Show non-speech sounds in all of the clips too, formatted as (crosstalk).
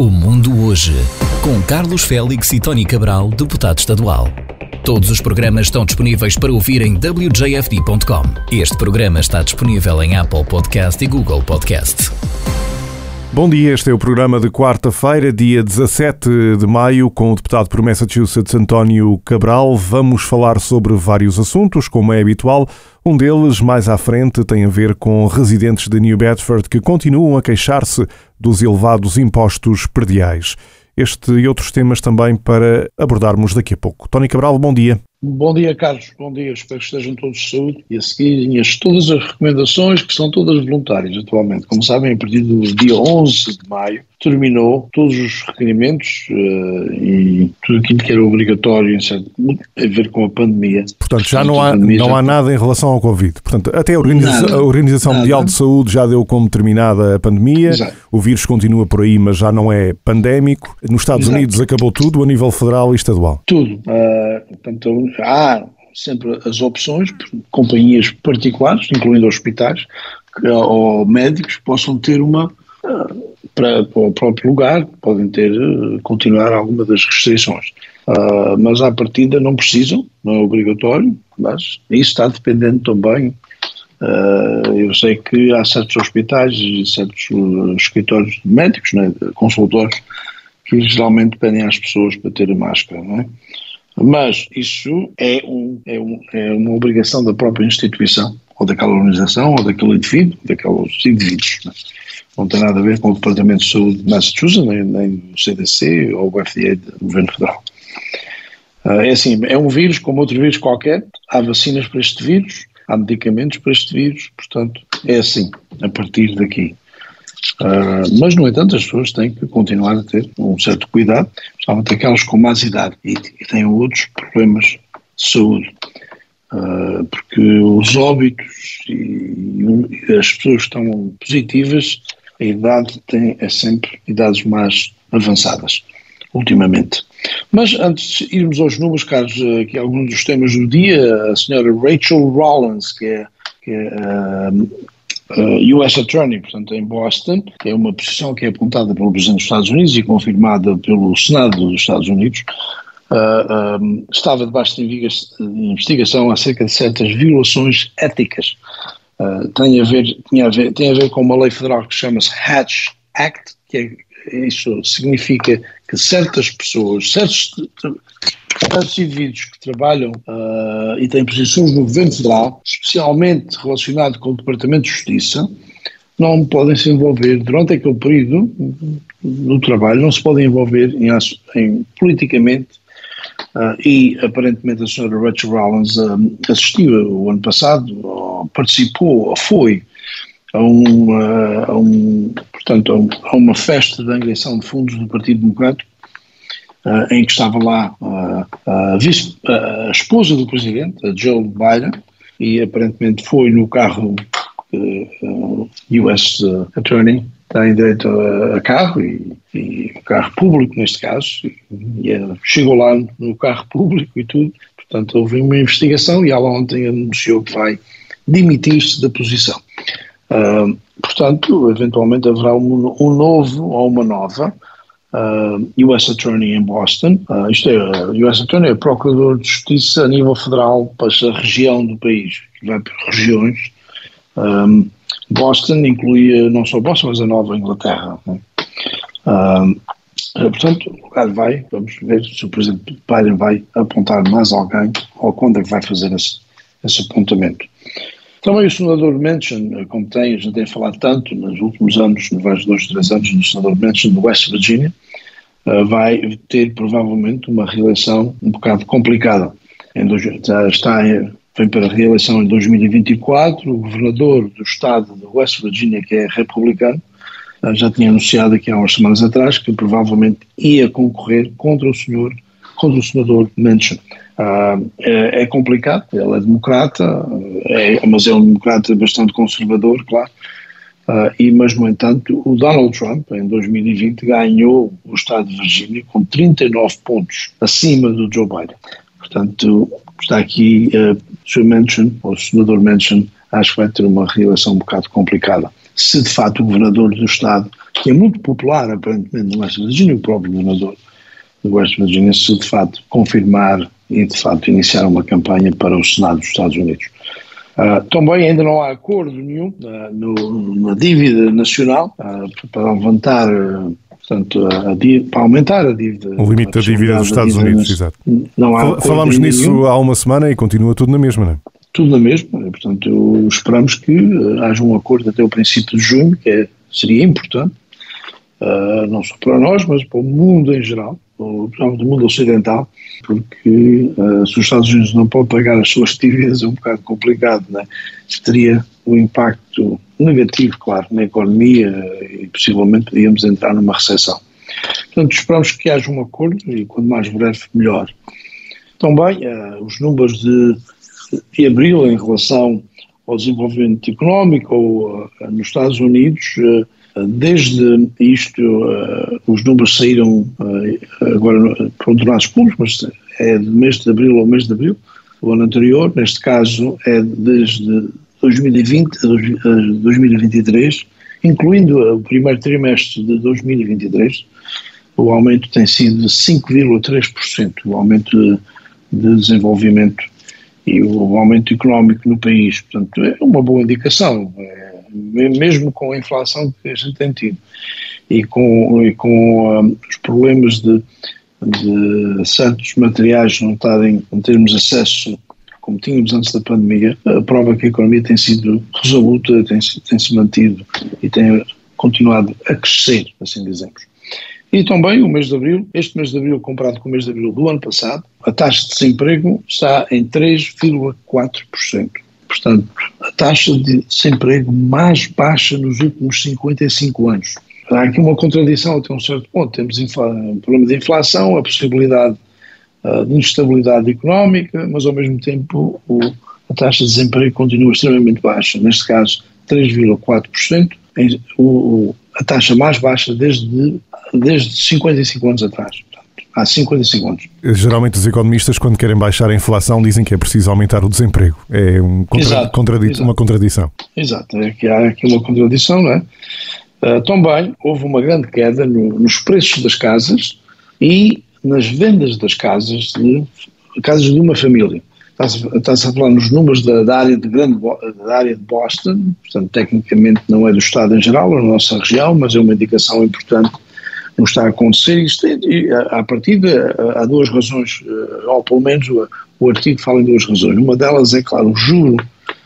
O Mundo Hoje, com Carlos Félix e Tony Cabral, deputado estadual. Todos os programas estão disponíveis para ouvir em wjfd.com. Este programa está disponível em Apple Podcast e Google Podcast. Bom dia, este é o programa de quarta-feira, dia 17 de maio, com o deputado por Massachusetts António Cabral. Vamos falar sobre vários assuntos, como é habitual. Um deles, mais à frente, tem a ver com residentes de New Bedford que continuam a queixar-se dos elevados impostos prediais. Este e outros temas também para abordarmos daqui a pouco. Tony Cabral, bom dia. Bom dia, Carlos. Bom dia. Espero que estejam todos de saúde e a seguirem as, todas as recomendações que são todas voluntárias atualmente. Como sabem, a partir do dia 11 de maio terminou todos os requerimentos uh, e tudo aquilo que era obrigatório certo, a ver com a pandemia. Portanto, já não há, não há nada em relação ao Covid. Portanto, até a Organização, nada, a Organização nada. Mundial de Saúde já deu como terminada a pandemia. Exato. O vírus continua por aí, mas já não é pandémico. Nos Estados Exato. Unidos acabou tudo a nível federal e estadual. Tudo. Uh, portanto, há sempre as opções, companhias particulares, incluindo hospitais ou médicos, possam ter uma para, para, o próprio lugar, podem ter, continuar alguma das restrições. Uh, mas à partida não precisam, não é obrigatório, mas isso está dependendo também. Uh, eu sei que há certos hospitais e certos escritórios médicos, né, consultores, que geralmente pedem às pessoas para ter a máscara, não é? Mas isso é, um, é, um, é uma obrigação da própria instituição, ou daquela organização, ou daquele indivíduo, daqueles indivíduos. Não, é? Não tem nada a ver com o Departamento de Saúde de Massachusetts, nem, nem do CDC ou o FDA do Governo Federal. Uh, é assim, é um vírus como outro vírus qualquer, há vacinas para este vírus, há medicamentos para este vírus, portanto, é assim, a partir daqui. Uh, mas, no entanto, as pessoas têm que continuar a ter um certo cuidado, especialmente aquelas com mais idade e, e têm outros problemas de saúde. Uh, porque os óbitos e, e, as pessoas que estão positivas, a idade tem, é sempre idades mais avançadas, ultimamente. Mas antes de irmos aos números, Carlos, aqui alguns dos temas do dia, a senhora Rachel Rollins, que é, que é uh, uh, US Attorney, portanto, em Boston, é uma posição que é apontada pelo Presidente dos Estados Unidos e confirmada pelo Senado dos Estados Unidos, uh, ah, um, ah, estava debaixo de investigação acerca de certas violações éticas. Uh, tem, a ver, tinha a ver, tem a ver com uma lei federal que chama-se Hatch Act, que é, isso significa que certas pessoas, certos, certos indivíduos que trabalham uh, e têm posições no governo federal, especialmente relacionado com o Departamento de Justiça, não podem se envolver durante aquele período do trabalho, não se podem envolver em, em politicamente Uh, e aparentemente a senhora Rachel Rollins uh, assistiu o ano passado, ou participou, ou foi a uma, a um, portanto, a uma festa de angriação de fundos do Partido Democrático, uh, em que estava lá a, vice, a esposa do presidente, a Joe Biden, e aparentemente foi no carro US Attorney, tem direito a, carro e, e, carro público neste caso, e, e, chegou lá no carro público e tudo, portanto houve uma investigação e ela ontem anunciou que vai demitir-se da posição. Uh, portanto, eventualmente haverá um, um, novo ou uma nova uh, US Attorney em Boston. Uh, isto é, uh, US Attorney é Procurador de Justiça a nível federal para a região do país, vai por regiões. Um, Boston incluía não só Boston, mas a Nova Inglaterra. Né? portanto, o lugar vai, vamos ver se o Presidente Biden vai apontar mais alguém ou quando é que vai fazer esse, esse apontamento. Também o senador Manchin, como tem, gente tem falado tanto nos últimos anos, nos dois, três anos, do senador Manchin de West Virginia, uh, vai ter provavelmente uma reeleição um bocado complicada. Está, vem para a reeleição em 2024, o governador do estado de West Virginia, que é republicano, uh, já tinha anunciado aqui há umas semanas atrás que provavelmente ia concorrer contra o senhor, contra o senador Manchin. Uh, é, é, complicado, ele é democrata, é, mas é um democrata bastante conservador, claro, uh, e, mas, no entanto, o Donald Trump, em 2020, ganhou o estado de Virgínia com 39 pontos acima do Joe Biden. Portanto, está aqui uh, Sr. Manchin, ou o senador Manchin, acho que vai ter uma reeleição um bocado complicada. Se de facto o governador do estado que é muito popular aparentemente no West Virginia, o próprio governador do West Virginia, se de facto confirmar e de facto iniciar uma campanha para o Senado dos Estados Unidos. Uh, também ainda não há acordo nenhum uh, no, na dívida nacional uh, para levantar, portanto, a, para aumentar a dívida. O limite da dívida dos Estados Unidos, exato. Não há Falámos nisso nenhum. há uma semana e continua tudo na mesma, não é? Tudo na mesma, portanto, esperamos que haja um acordo até o princípio de junho, que é, seria importante, não só para nós, mas para o mundo em geral, do mundo ocidental, porque uh, se os Estados Unidos não podem pagar as suas dívidas é um bocado complicado, né? teria um impacto negativo, claro, na economia e possivelmente podíamos entrar numa recessão. Portanto, esperamos que haja um acordo e quanto mais breve, melhor. Também uh, os números de, de abril em relação ao desenvolvimento económico ou, uh, nos Estados Unidos Desde isto, uh, os números saíram uh, agora por dados públicos, mas é do mês de abril ao mês de abril, o ano anterior, neste caso é desde 2020 a 2023, incluindo o primeiro trimestre de 2023, o aumento tem sido de 5,3%, o aumento de, de desenvolvimento e o aumento económico no país. Portanto, é uma boa indicação. É, mesmo com a inflação que a gente tem tido e com, e com um, os problemas de, de certos materiais não estarem, não termos acesso como tínhamos antes da pandemia, a prova que a economia tem sido resoluta, tem, tem se mantido e tem continuado a crescer, assim dizemos. E também o mês de abril, este mês de abril comparado com o mês de abril do ano passado, a taxa de desemprego está em 3,4%. Portanto, a taxa de desemprego mais baixa nos últimos 55 anos. Há aqui uma contradição até um certo ponto. Temos um problema de inflação, a possibilidade uh, de instabilidade económica, mas ao mesmo tempo o, a taxa de desemprego continua extremamente baixa. Neste caso, 3,4%, a taxa mais baixa desde, desde 55 anos atrás há 55 anos. Geralmente os economistas, quando querem baixar a inflação, dizem que é preciso aumentar o desemprego. É um contra exato, contradi exato. uma contradição. Exato, é que há aqui uma contradição, não é? Uh, também houve uma grande queda no, nos preços das casas e nas vendas das casas de casas de uma família. Está-se a falar nos números da, da, área de grande, da área de Boston, portanto, tecnicamente não é do Estado em geral, é da nossa região, mas é uma indicação importante não está a acontecer. Isto é, a partir de, há duas razões, eh, ou pelo menos o, o, artigo fala em duas razões. Uma delas é, claro, o juro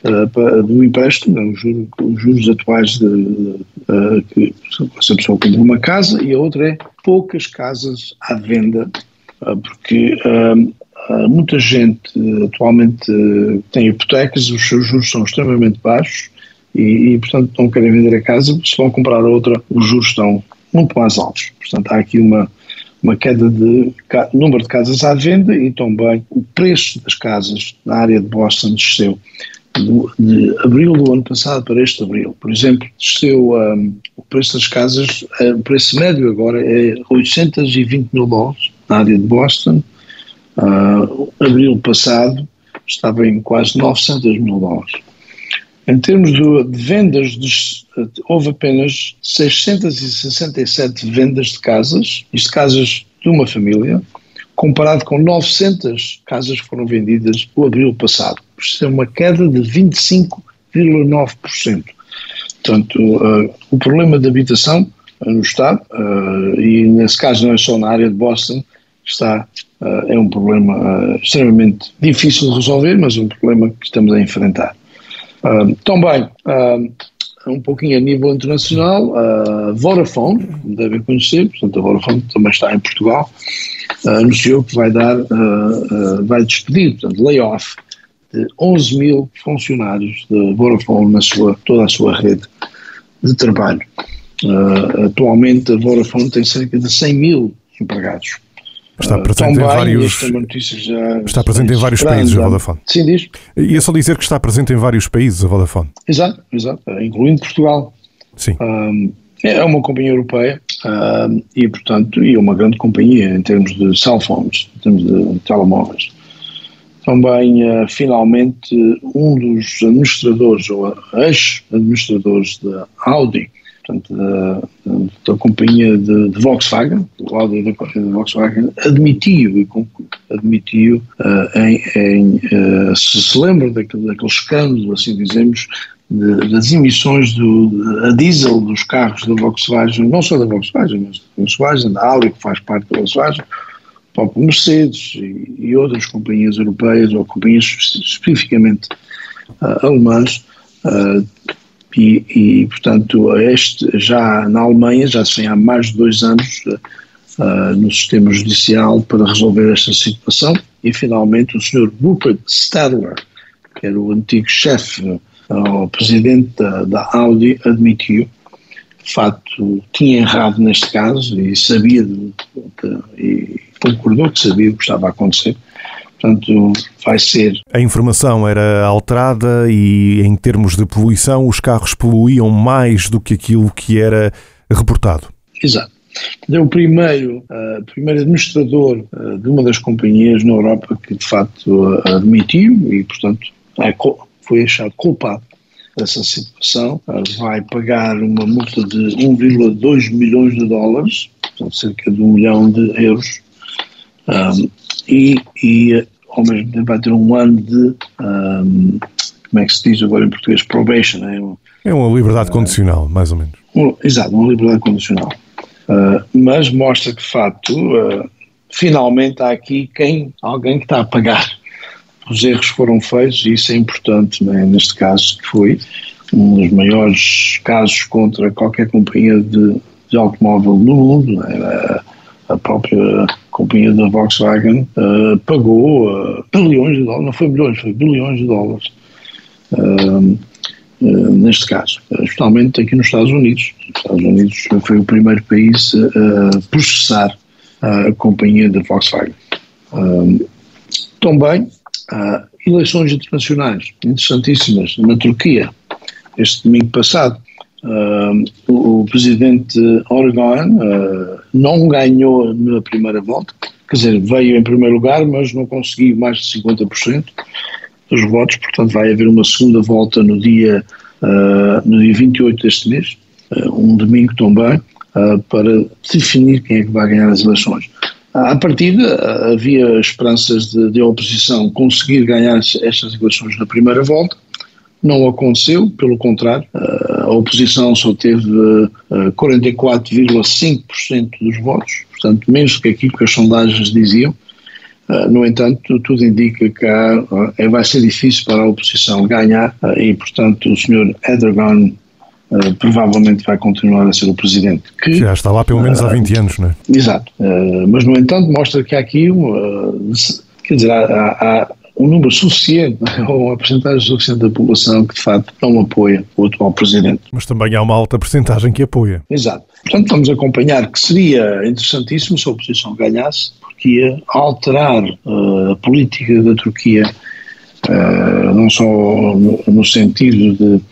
uh, do empréstimo, juro, os juros atuais de, uh, que se a pessoa compra uma casa, e a outra é poucas casas à venda, uh, porque muita gente atualmente tem hipotecas, os seus juros são extremamente baixos e, e, portanto, não querem vender a casa, se vão comprar outra, os juros estão muito mais altos. Portanto, há aqui uma, uma queda de número de casas à venda e também o preço das casas na área de Boston desceu de abril do ano passado para este abril. Por exemplo, desceu um, o preço das casas, uh, o preço médio agora é 820 mil dólares na área de Boston. Uh, abril passado estava em quase 900 mil dólares. Em termos de, vendas, houve apenas 667 vendas de casas, isto casas de uma família, comparado com 900 casas que foram vendidas no abril passado. Isto é uma queda de 25,9%. Portanto, uh, o problema de habitação uh, no Estado, uh, e nesse caso não é só na área de Boston, está, é um problema extremamente difícil de resolver, mas um problema que estamos a enfrentar. Também, um pouquinho a nível internacional, a Vodafone, devem conhecer, portanto a Vodafone também está em Portugal, uh, anunciou que vai dar, vai despedir, portanto, layoff de 11 mil funcionários da Vodafone na sua, toda a sua rede de trabalho. atualmente a Vodafone tem cerca de 100 mil empregados. Está presente em vários. está presente em vários países a Vodafone. Sim, diz. E é só dizer que está presente em vários países a Vodafone. Exato, exato, incluindo Portugal. Sim. Um, é uma companhia europeia um, e, portanto, e uma grande companhia em termos de cell phones, em termos de telemóveis. Também, uh, finalmente, um dos administradores, ou ex-administradores da Audi, portanto, da, da companhia de, de, Volkswagen, o Audi da companhia de Volkswagen, admitiu, admitiu uh, em, em uh, se se lembra daquele, daquele escândalo, assim dizemos, de, das emissões do, a diesel dos carros da Volkswagen, não só da Volkswagen, mas da Volkswagen, da Audi, que faz parte da Volkswagen, próprio Mercedes e, e, outras companhias europeias ou companhias especificamente uh, alemãs, e, e, portanto, este já na Alemanha já se vem há mais de dois anos uh, no sistema judicial para resolver esta situação e finalmente o Sr. Rupert Stadler, que era o antigo chefe, uh, o presidente da, da, Audi, admitiu de facto tinha errado neste caso e sabia de, de, e concordou que sabia o que estava a acontecer Portanto, vai ser. A informação era alterada e, em termos de poluição, os carros poluíam mais do que aquilo que era reportado. Exato. É o primeiro, uh, primeiro administrador uh, de uma das companhias na Europa que, de facto, uh, admitiu e, portanto, é, foi achado culpado dessa situação. vai pagar uma multa de 1,2 milhões de dólares, portanto, cerca de um milhão de euros. Um, e, e ao mesmo tempo vai ter um ano de, um, como é que se diz agora em português, probation. É, é uma liberdade uh, condicional, mais ou menos. Um, exato, uma liberdade condicional. Uh, mas mostra que, de facto, uh, finalmente há aqui quem, alguém que está a pagar. Os erros foram feitos e isso é importante, né? neste caso, que foi um dos maiores casos contra qualquer companhia de, de automóvel no mundo. Né? a própria companhia da Volkswagen uh, pagou uh, bilhões de dólares, não foi milhões, foi bilhões de dólares, uh, neste caso, especialmente aqui nos Estados Unidos. Os Estados Unidos foi o primeiro país a processar a companhia da Volkswagen. também, eleições internacionais interessantíssimas na Turquia, este domingo passado, Uh, o, presidente Oregon uh, não ganhou na primeira volta, quer dizer, veio em primeiro lugar, mas não conseguiu mais de 50% dos votos, portanto vai haver uma segunda volta no dia, uh, no dia 28 deste mês, um domingo também, para definir quem é que vai ganhar as eleições. À partida, havia esperanças de, de a oposição conseguir ganhar estas eleições na primeira volta, não aconteceu, pelo contrário, a oposição só teve 44,5% eh, dos votos, portanto, menos do que aquilo que as sondagens diziam. Eh, no entanto, tudo indica que há, eh, vai ser difícil para a oposição ganhar e, portanto, o Sr. Erdogan Uh, provavelmente vai continuar a ser o presidente. Que, Já está lá pelo menos uh, há 20 anos, não é? Exato. Uh, mas, no entanto, mostra que há aqui, quer dizer, há, há, um número suficiente, (laughs) ou uma porcentagem suficiente da população que de facto não apoia o atual presidente. Mas também há uma alta porcentagem que apoia. Exato. Portanto, vamos acompanhar que seria interessantíssimo se a oposição ganhasse, porque ia alterar uh, a política da Turquia, uh, não só no, no sentido de,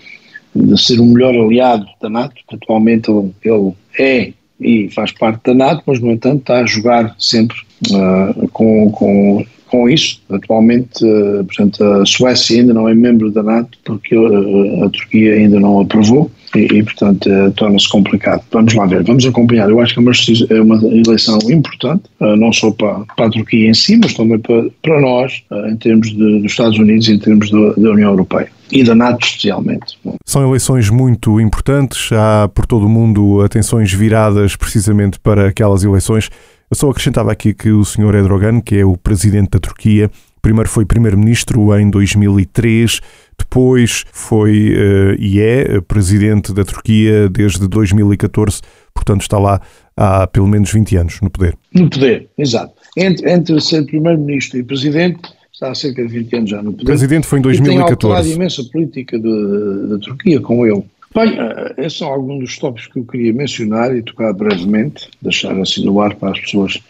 de, ser um melhor aliado da NATO, que atualmente ele, ele é e faz parte da NATO, mas no entanto está a jogar sempre uh, com, com com isso. Atualmente, uh, portanto, a Suécia ainda não é membro da NATO porque uh, a Turquia ainda não aprovou e, e portanto, uh, torna-se complicado. Vamos lá ver, vamos acompanhar. Eu acho que é uma, é eleição importante, não só para, para, a Turquia em si, mas também para, para nós, em termos de, dos Estados Unidos e em termos da, da União Europeia e da NATO especialmente. São eleições muito importantes, há por todo o mundo atenções viradas precisamente para aquelas eleições. Eu só acrescentava aqui que o Sr. Erdogan, que é o presidente da Turquia, primeiro foi primeiro-ministro em 2003, depois foi uh, e é presidente da Turquia desde 2014, portanto está lá há pelo menos 20 anos no poder. No poder, exato. Entre, entre ser primeiro-ministro e presidente, está há cerca de 20 anos já no poder. Presidente foi em 2014. E tem alterado imensa política da Turquia com ele. Bem, eh, esses são alguns dos tópicos que eu queria mencionar e tocar brevemente, deixar assim no ar para as pessoas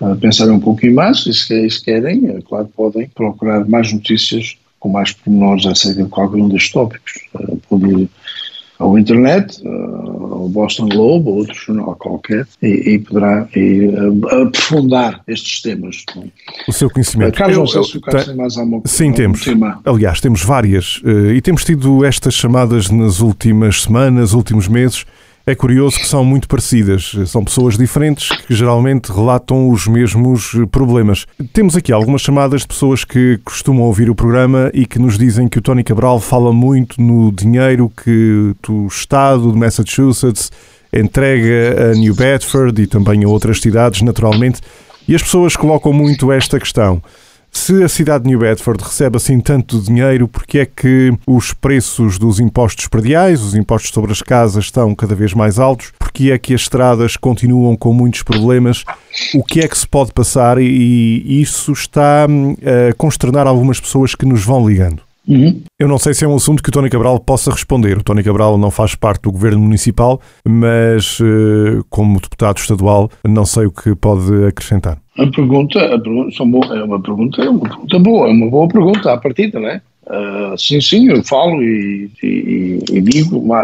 uh, pensarem um pouquinho mais, e se, se querem, é claro, podem procurar mais notícias com mais pormenores acerca de qualquer um destes tópicos. Pode ir ao internet, uh, o Boston Globe ou outro jornal qualquer e, e poderá e, uh, aprofundar estes temas. O seu conhecimento. Carlos, não sei se o Carlos tem mais alguma Sim, algum temos. Tema. Aliás, temos várias uh, e temos tido estas chamadas nas últimas semanas, últimos meses é curioso que são muito parecidas. São pessoas diferentes que geralmente relatam os mesmos problemas. Temos aqui algumas chamadas de pessoas que costumam ouvir o programa e que nos dizem que o Tony Cabral fala muito no dinheiro que o Estado de Massachusetts entrega a New Bedford e também a outras cidades, naturalmente. E as pessoas colocam muito esta questão. Se a cidade de New Bedford recebe assim tanto dinheiro, porque é que os preços dos impostos prediais, os impostos sobre as casas, estão cada vez mais altos? Porque é que as estradas continuam com muitos problemas? O que é que se pode passar? E isso está hum, a consternar algumas pessoas que nos vão ligando. Uhum. Eu não sei se é um assunto que o Tony Cabral possa responder. O Tony Cabral não faz parte do governo municipal, mas eh, como deputado estadual, não sei o que pode acrescentar. A pergunta, a pergunta é uma pergunta, é uma pergunta boa, é uma boa pergunta à partida, não é? Uh, sim, sim, eu falo e, e, e digo uh,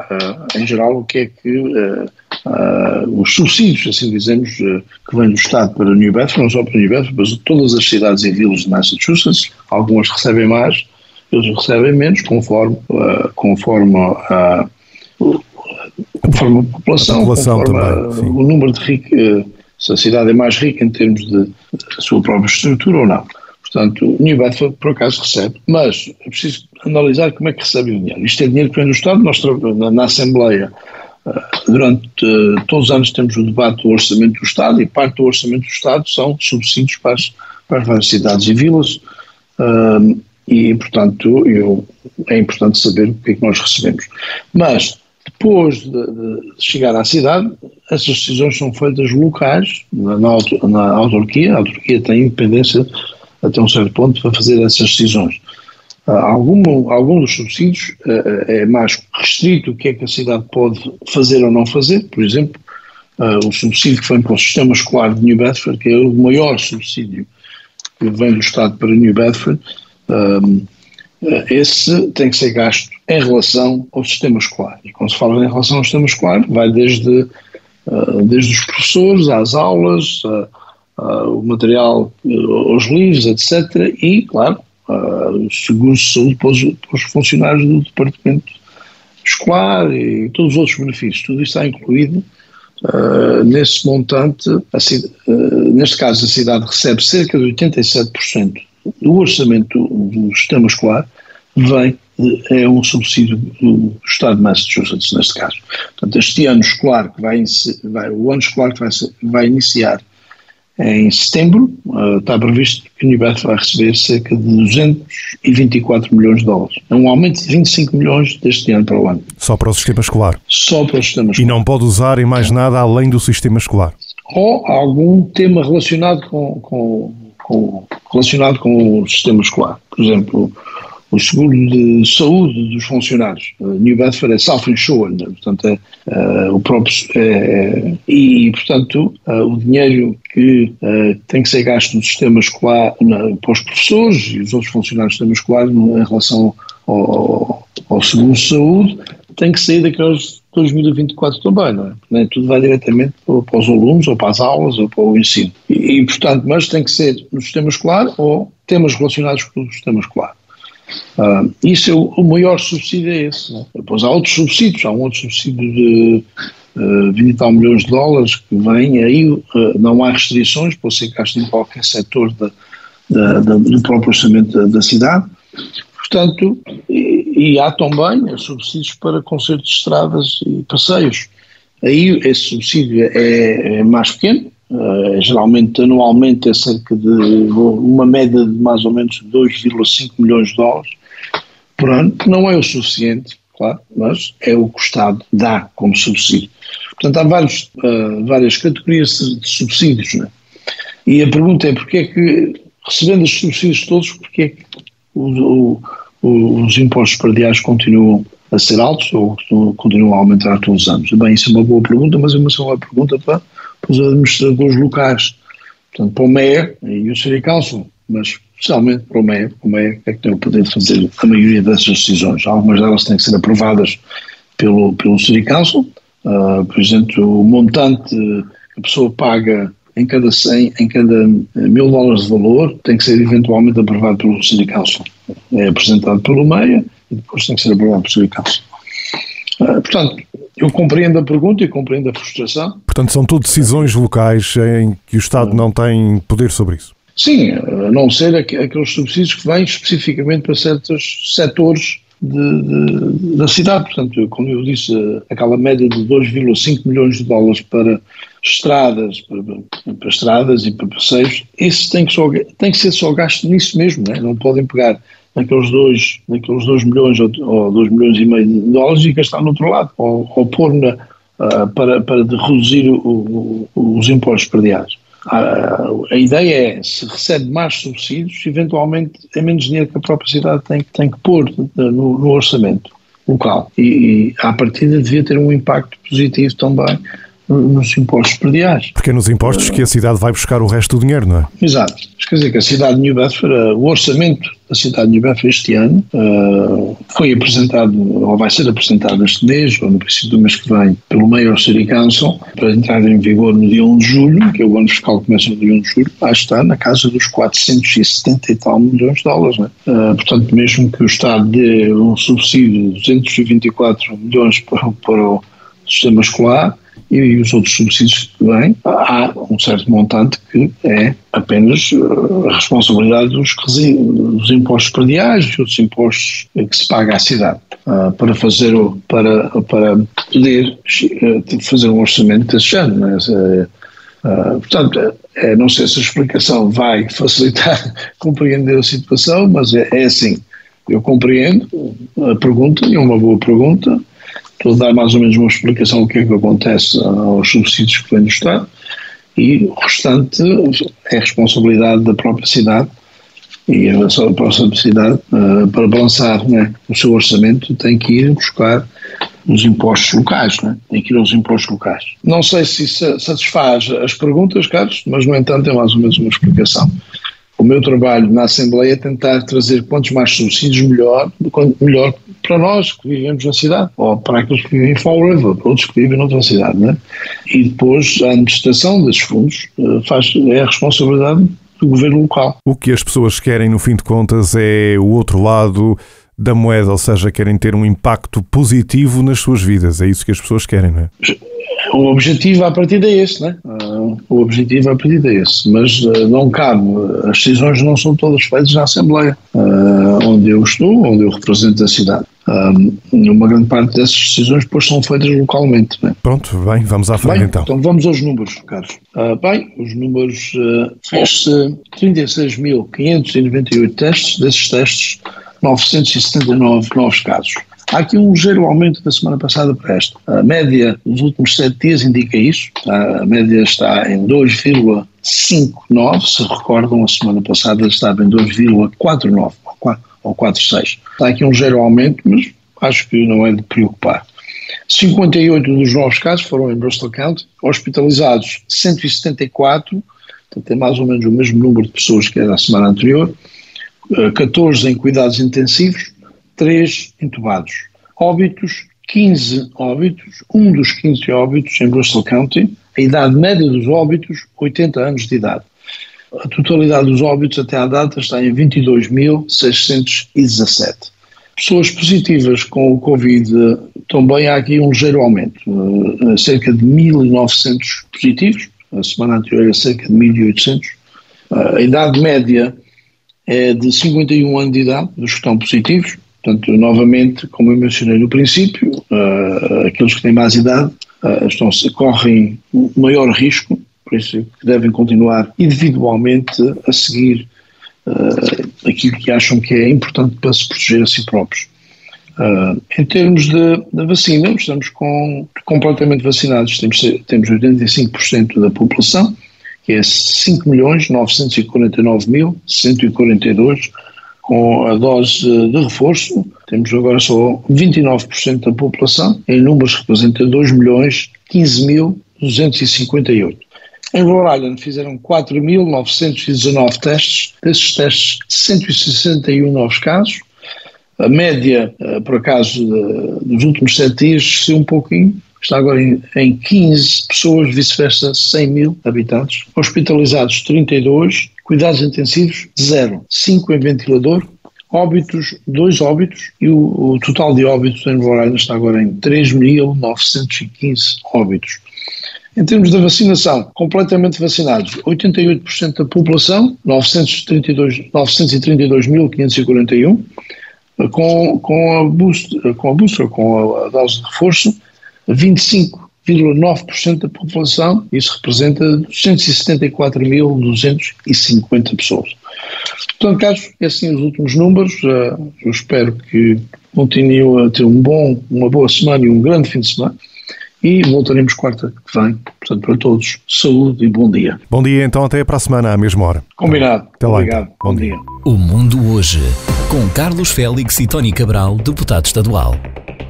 em geral o que é que uh, os subsídios, assim dizemos, que vêm do Estado para New Bedford, não só para New Bedford, mas todas as cidades e vilas de Massachusetts, algumas recebem mais, eles recebem menos, conforme, conforme, a, conforme a população, a população conforme também, o número de ricos, se a cidade é mais rica em termos de, sua própria estrutura ou não. Portanto, o New Bedford, por acaso, recebe, mas é preciso analisar como é que recebe o dinheiro. Isto é dinheiro que vem do Estado, nós na, na Assembleia, durante todos os anos temos o debate do orçamento do Estado e parte do orçamento do Estado são subsídios para as, para as várias cidades e vilas e, portanto, eu, é importante saber o que é que nós recebemos. Mas, depois de, de chegar à cidade, essas decisões são feitas locais, na, na, na autarquia, a autarquia tem independência até um certo ponto para fazer essas decisões. Uh, algum, algum dos subsídios uh, é mais restrito o que é que a cidade pode fazer ou não fazer, por exemplo, uh, o subsídio que vem para o sistema escolar de New Bedford, que é o maior subsídio que vem do Estado para New Bedford, esse tem que ser gasto em relação ao sistema escolar. E quando se fala em relação ao sistema escolar, vai desde, uh, desde os professores às aulas, uh, uh, o material, os livros, etc. E, claro, os seguros de saúde para os, para os, funcionários do departamento escolar e todos os outros benefícios. Tudo isso está incluído nesse montante. neste caso, a cidade recebe cerca de 87% do orçamento do, sistema escolar vem, é um subsídio do Estado de Massachusetts, neste caso. Portanto, este ano escolar que vai, vai o ano escolar que vai, vai iniciar em setembro, uh, está previsto que o Nibet vai receber cerca de 224 milhões de dólares. É um aumento de 25 milhões deste ano para o ano. Só para o sistema escolar? Só para o sistema escolar. E não pode usar em mais nada além do sistema escolar? Ou algum tema relacionado com, com com, relacionado com o sistema escolar. Por exemplo, o seguro de saúde dos funcionários. New Bedford é self-insured, né? portanto, é, uh, o próprio. É, é, e, portanto, uh, o dinheiro que tem que ser gasto no sistema escolar na, para os professores e os outros funcionários do sistema escolar em relação ao, ao seguro de saúde tem que sair daqueles 2024 também, não é? Nem tudo vai diretamente para os alunos, ou para as aulas, ou para o ensino. E, e, portanto, mas tem que ser no sistema escolar ou temas relacionados com o sistema escolar. Uh, isso é o, o, maior subsídio é esse. Né? Depois há outros subsídios, há um outro subsídio de uh, 20 e tal milhões de dólares que vem, aí uh, não há restrições, pode ser gasto em qualquer setor da, da, da, do próprio orçamento da, da cidade. Portanto, e, e há também subsídios para concertos de estradas e passeios. Aí esse subsídio é, é mais pequeno, uh, geralmente anualmente é cerca de uma média de mais ou menos 2,5 milhões de dólares por ano, que não é o suficiente, claro, mas é o que o Estado dá como subsídio. Portanto, há vários, uh, várias categorias de subsídios, né? E a pergunta é porque é que, recebendo os subsídios todos, porque é que o, o, os impostos prediais continuam a ser altos ou continuam a aumentar todos os anos? Bem, isso é uma boa pergunta, mas é uma boa pergunta para os administradores locais, portanto, para o MER e o City Council, mas especialmente para o MER, o MER é que tem o poder de fazer a maioria dessas decisões. Algumas delas têm que ser aprovadas pelo, pelo City Council, Uh, por exemplo, o montante que a pessoa paga em cada 100, em cada mil dólares de valor tem que ser eventualmente aprovado pelo City Council. É apresentado pelo MEIA e depois tem que ser aprovado pelo City Council. Uh, portanto, eu compreendo a pergunta e compreendo a frustração. Portanto, são tudo decisões locais em que o Estado não tem poder sobre isso. Sim, a não ser aqueles subsídios que vêm especificamente para certos setores de, de, da cidade. Portanto, como eu disse, aquela média de 2,5 milhões de dólares para estradas, para, para, estradas e para passeios, esse tem que, só, tem que ser só gasto nisso mesmo, não, é? não podem pegar naqueles 2 naqueles dois milhões ou, ou 2 milhões e meio de dólares e gastar no outro lado, ou, ou pôr na, uh, para, para reduzir o, o, os impostos prediais. A, a ideia é, se recebe mais subsídios, eventualmente é menos dinheiro que a própria cidade tem, tem que pôr no, no orçamento local. E, e, à partida, devia ter um impacto positivo também nos impostos prediais. Porque é nos impostos que a cidade vai buscar o resto do dinheiro, não é? Exato. Quer dizer que a cidade de New Bedford, o orçamento da cidade de New Bedford este ano uh, foi apresentado, ou vai ser apresentado este mês, ou no princípio do mês que vem, pelo Mayor City Council, para entrar em vigor no dia 1 de julho, que é o ano fiscal que começa no dia 1 de julho, vai estar na casa dos 470 e tal milhões de dólares. Né? Uh, portanto, mesmo que o Estado dê um subsídio de 224 milhões para, para o sistema escolar, e os outros subsídios que vêm, há um certo montante que é apenas eh, a responsabilidade dos, dos impostos prediais e outros impostos que se paga à cidade uh, para fazer para, para poder uh, fazer um orçamento desse género. Uh, portanto, é, não sei se a explicação vai facilitar (laughs) compreender a situação, mas é, é assim. Eu compreendo a pergunta, e é uma boa pergunta, Estou a dar mais ou menos uma explicação do que é que acontece aos subsídios que vêm do Estado e o restante é responsabilidade da própria cidade e a própria cidade, uh, para balançar né, o seu orçamento, tem que ir buscar os impostos locais, né? tem que ir aos impostos locais. Não sei se isso satisfaz as perguntas, Carlos, mas no entanto é mais ou menos uma explicação o meu trabalho na Assembleia é tentar trazer quantos mais subsídios melhor, melhor para nós que vivemos na cidade, ou para aqueles que vivem em Fall River, para outros que vivem noutra cidade. Né? E depois a administração desses fundos eh, faz, é a responsabilidade do governo local. O que as pessoas querem, no fim de contas, é o outro lado da moeda, ou seja, querem ter um impacto positivo nas suas vidas. É isso que as pessoas querem, não é? O objetivo à partida é esse, né? O objetivo à partida é esse, mas uh, não cabe, as decisões não são todas feitas na Assembleia, uh, onde eu estou, onde eu represento a cidade. Uma grande parte dessas decisões depois são feitas localmente. Né? Pronto, bem, vamos à frente bem, então. Então vamos aos números, Carlos. bem, os números, uh, fez-se 36.598 testes, desses testes 979 novos casos. Há aqui um ligeiro aumento da semana passada para esta. A média dos últimos sete dias indica isso. A média está em 2,59. Se recordam, a semana passada estava em 2,49 ou 4,6. Está aqui um ligeiro aumento, mas acho que não é de preocupar. 58 dos novos casos foram em Bristol County, hospitalizados 174, portanto é mais ou menos o mesmo número de pessoas que era a semana anterior, 14 eh, em cuidados intensivos, 3 entubados. Óbitos, 15 óbitos, um dos 15 óbitos em Bristol County, a idade média dos óbitos, 80 anos de idade. A totalidade dos óbitos até à data está em 22.617. Pessoas positivas com o Covid, também há aqui um ligeiro aumento, eh, cerca de 1.900 positivos, a semana anterior era cerca de 1.800. A idade média é de 51 anos de idade, dos que estão positivos. Portanto, novamente, como eu mencionei no princípio, aqueles que têm mais idade estão, correm maior risco, por isso que devem continuar individualmente a seguir uh, aquilo que acham que é importante para se proteger a si próprios. Uh, em termos de, vacina, estamos com, completamente vacinados, temos, temos 85% da população, que é 5.949.142, com a dose de reforço, temos agora só 29% da população, em números representa 2.015.258. Em Rhode Island fizeram 4.919 testes, desses testes 161 novos casos, a média, eh, por acaso, dos últimos sete dias, se um pouquinho, está agora em, em 15 pessoas, vice-versa 100 mil habitantes. Hospitalizados 32, cuidados intensivos 0, 5 em ventilador, óbitos, dois óbitos, e o, o total de óbitos em Roraima está agora em 3.915 óbitos. Em termos de vacinação, completamente vacinados, 88% da população, 932.541, 932 com, com, a boost, com a booster, com a, a dose de reforço, 25,9% da população, isso representa 274.250 pessoas. Portanto, Carlos, assim os últimos números, uh, eu espero que continuem a ter um bom, uma boa semana e um grande fim de semana e voltaremos quarta que vem. Portanto, para todos, saúde e bom dia. Bom dia, então até para a semana, à mesma hora. Combinado. Até lá. Obrigado. Então. Bom, bom dia. dia. O Mundo Hoje, com Carlos Félix e Tony Cabral, deputado estadual.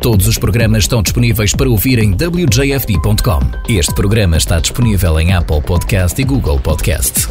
Todos os programas estão disponíveis para ouvir em wjfd.com. Este programa está disponível em Apple Podcast e Google Podcast.